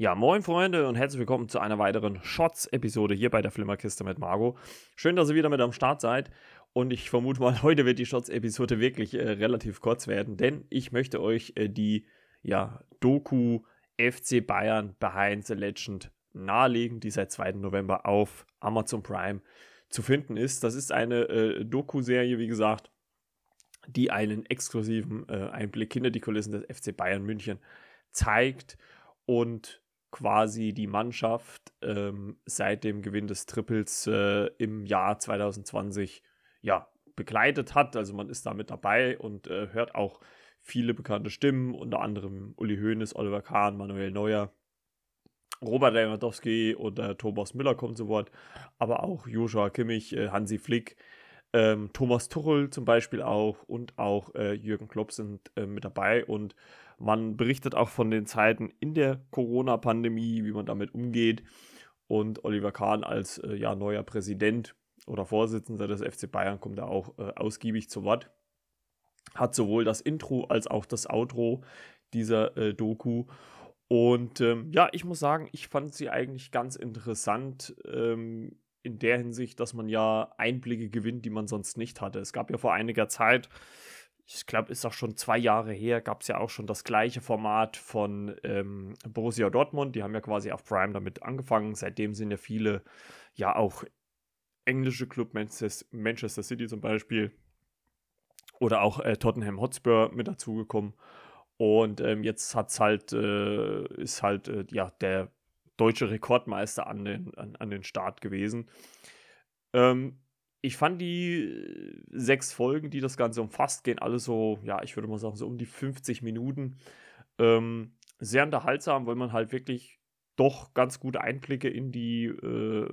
Ja, moin Freunde und herzlich willkommen zu einer weiteren Shots-Episode hier bei der Flimmerkiste mit Margot. Schön, dass ihr wieder mit am Start seid. Und ich vermute mal, heute wird die Shots-Episode wirklich äh, relativ kurz werden, denn ich möchte euch äh, die ja, Doku FC Bayern Behind the Legend nahelegen, die seit 2. November auf Amazon Prime zu finden ist. Das ist eine äh, Doku-Serie, wie gesagt, die einen exklusiven äh, Einblick hinter die Kulissen des FC Bayern München zeigt und quasi die Mannschaft ähm, seit dem Gewinn des Triples äh, im Jahr 2020 ja, begleitet hat. Also man ist da mit dabei und äh, hört auch viele bekannte Stimmen, unter anderem Uli Hoeneß, Oliver Kahn, Manuel Neuer, Robert Lewandowski äh, Thomas Müller kommen zu Wort, aber auch Joshua Kimmich, äh, Hansi Flick, ähm, Thomas Tuchel zum Beispiel auch und auch äh, Jürgen Klopp sind äh, mit dabei und man berichtet auch von den Zeiten in der Corona-Pandemie, wie man damit umgeht. Und Oliver Kahn als äh, ja, neuer Präsident oder Vorsitzender des FC Bayern kommt da auch äh, ausgiebig zu Wort. Hat sowohl das Intro als auch das Outro dieser äh, Doku. Und ähm, ja, ich muss sagen, ich fand sie eigentlich ganz interessant. Ähm, in der Hinsicht, dass man ja Einblicke gewinnt, die man sonst nicht hatte. Es gab ja vor einiger Zeit ich glaube, ist auch schon zwei Jahre her, gab es ja auch schon das gleiche Format von ähm, Borussia Dortmund. Die haben ja quasi auf Prime damit angefangen. Seitdem sind ja viele, ja auch englische Club, Manchester City zum Beispiel, oder auch äh, Tottenham Hotspur mit dazugekommen. Und ähm, jetzt hat's halt, äh, ist halt äh, ja der deutsche Rekordmeister an den, an, an den Start gewesen. Ähm, ich fand die äh, sechs Folgen, die das Ganze umfasst, gehen alle so, ja, ich würde mal sagen, so um die 50 Minuten. Ähm, sehr unterhaltsam, weil man halt wirklich doch ganz gute Einblicke in die äh,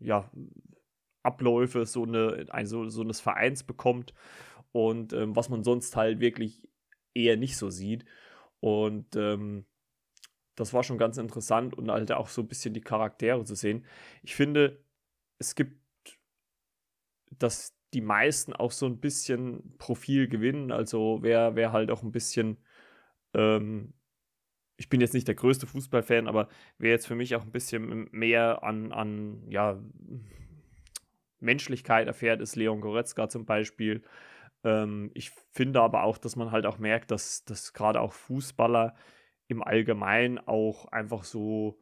ja, Abläufe so, eine, ein, so, so eines Vereins bekommt und ähm, was man sonst halt wirklich eher nicht so sieht. Und ähm, das war schon ganz interessant und halt auch so ein bisschen die Charaktere zu sehen. Ich finde, es gibt dass die meisten auch so ein bisschen Profil gewinnen. Also wer, wer halt auch ein bisschen, ähm, ich bin jetzt nicht der größte Fußballfan, aber wer jetzt für mich auch ein bisschen mehr an, an ja, Menschlichkeit erfährt, ist Leon Goretzka zum Beispiel. Ähm, ich finde aber auch, dass man halt auch merkt, dass, dass gerade auch Fußballer im Allgemeinen auch einfach so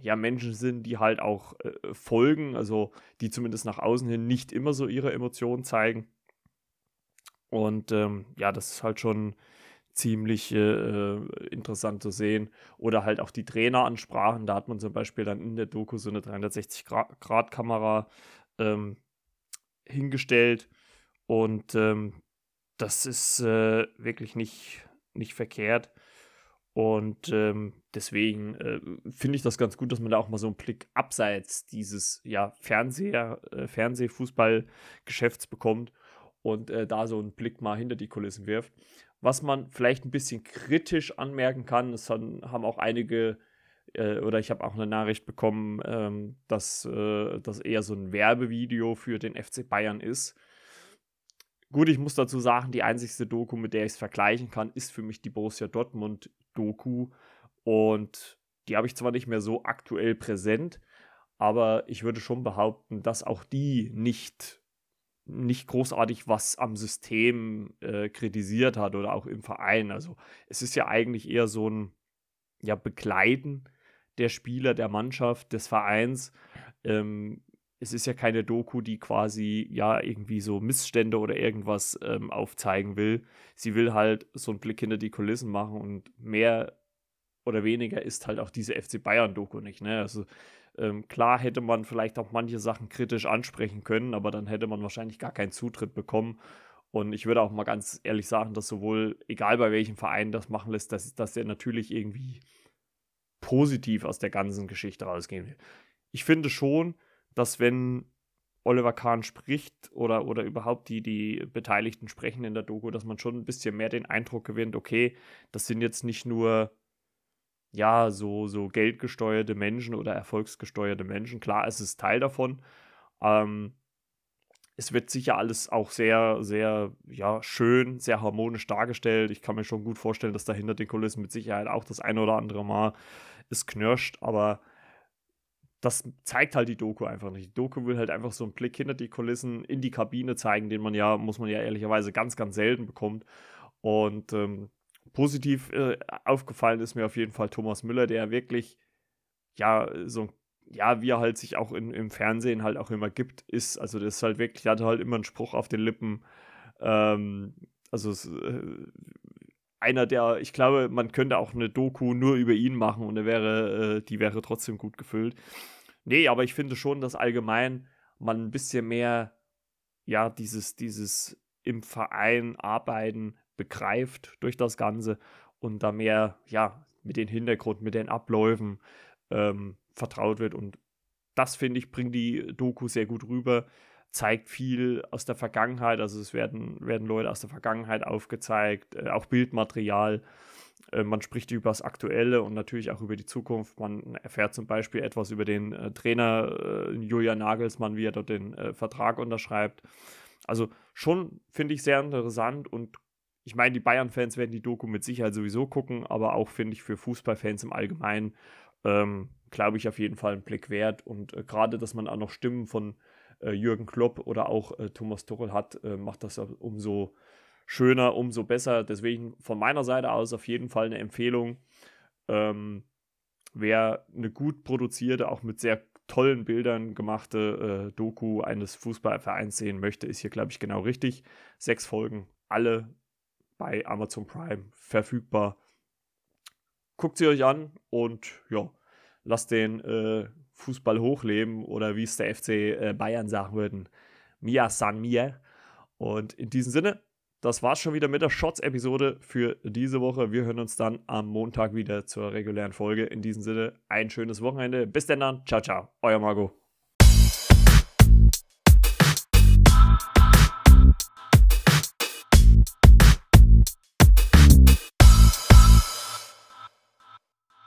ja, Menschen sind, die halt auch äh, folgen, also die zumindest nach außen hin nicht immer so ihre Emotionen zeigen. Und ähm, ja, das ist halt schon ziemlich äh, interessant zu sehen. Oder halt auch die Traineransprachen. Da hat man zum Beispiel dann in der Doku so eine 360-Grad-Kamera ähm, hingestellt. Und ähm, das ist äh, wirklich nicht, nicht verkehrt. Und ähm, deswegen äh, finde ich das ganz gut, dass man da auch mal so einen Blick abseits dieses ja, Fernseher, äh, Fernsehfußballgeschäfts bekommt und äh, da so einen Blick mal hinter die Kulissen wirft. Was man vielleicht ein bisschen kritisch anmerken kann, es haben, haben auch einige äh, oder ich habe auch eine Nachricht bekommen, ähm, dass äh, das eher so ein Werbevideo für den FC Bayern ist. Gut, ich muss dazu sagen, die einzigste Doku, mit der ich es vergleichen kann, ist für mich die Borussia Dortmund Doku. Und die habe ich zwar nicht mehr so aktuell präsent, aber ich würde schon behaupten, dass auch die nicht, nicht großartig was am System äh, kritisiert hat oder auch im Verein. Also es ist ja eigentlich eher so ein ja, Begleiten der Spieler, der Mannschaft, des Vereins. Ähm, es ist ja keine Doku, die quasi ja irgendwie so Missstände oder irgendwas ähm, aufzeigen will. Sie will halt so einen Blick hinter die Kulissen machen und mehr oder weniger ist halt auch diese FC Bayern-Doku nicht. Ne? Also ähm, klar hätte man vielleicht auch manche Sachen kritisch ansprechen können, aber dann hätte man wahrscheinlich gar keinen Zutritt bekommen. Und ich würde auch mal ganz ehrlich sagen, dass sowohl, egal bei welchem Verein das machen lässt, dass, dass der natürlich irgendwie positiv aus der ganzen Geschichte rausgehen will. Ich finde schon, dass wenn Oliver Kahn spricht oder, oder überhaupt die, die Beteiligten sprechen in der Doku, dass man schon ein bisschen mehr den Eindruck gewinnt, okay, das sind jetzt nicht nur ja, so, so geldgesteuerte Menschen oder erfolgsgesteuerte Menschen. Klar, es ist Teil davon. Ähm, es wird sicher alles auch sehr, sehr, ja, schön, sehr harmonisch dargestellt. Ich kann mir schon gut vorstellen, dass da hinter den Kulissen mit Sicherheit auch das eine oder andere Mal es knirscht, aber das zeigt halt die Doku einfach nicht. Die Doku will halt einfach so einen Blick hinter die Kulissen in die Kabine zeigen, den man ja, muss man ja ehrlicherweise ganz, ganz selten bekommt. Und ähm, positiv äh, aufgefallen ist mir auf jeden Fall Thomas Müller, der wirklich, ja, so ja, wie er halt sich auch in, im Fernsehen halt auch immer gibt, ist, also das ist halt wirklich, er hatte halt immer einen Spruch auf den Lippen. Ähm, also es, äh, einer der, ich glaube, man könnte auch eine Doku nur über ihn machen und wäre, äh, die wäre trotzdem gut gefüllt. Nee, aber ich finde schon, dass allgemein man ein bisschen mehr, ja, dieses, dieses im Verein arbeiten begreift durch das Ganze und da mehr, ja, mit den Hintergrund, mit den Abläufen ähm, vertraut wird. Und das, finde ich, bringt die Doku sehr gut rüber, zeigt viel aus der Vergangenheit, also es werden, werden Leute aus der Vergangenheit aufgezeigt, äh, auch Bildmaterial. Äh, man spricht über das Aktuelle und natürlich auch über die Zukunft. Man erfährt zum Beispiel etwas über den äh, Trainer äh, Julian Nagelsmann, wie er dort den äh, Vertrag unterschreibt. Also schon finde ich sehr interessant und ich meine, die Bayern-Fans werden die Doku mit Sicherheit sowieso gucken, aber auch finde ich für Fußballfans im Allgemeinen, ähm, glaube ich, auf jeden Fall einen Blick wert. Und gerade, dass man auch noch Stimmen von Jürgen Klopp oder auch äh, Thomas Tuchel hat, äh, macht das umso schöner, umso besser. Deswegen von meiner Seite aus auf jeden Fall eine Empfehlung. Ähm, wer eine gut produzierte, auch mit sehr tollen Bildern gemachte äh, Doku eines Fußballvereins sehen möchte, ist hier, glaube ich, genau richtig. Sechs Folgen, alle bei Amazon Prime verfügbar. Guckt sie euch an und ja, lasst den äh, Fußball hochleben oder wie es der FC äh, Bayern sagen würden, Mia San Mia. Und in diesem Sinne, das war's schon wieder mit der Shots-Episode für diese Woche. Wir hören uns dann am Montag wieder zur regulären Folge. In diesem Sinne, ein schönes Wochenende. Bis dann. Ciao, ciao. Euer Margot.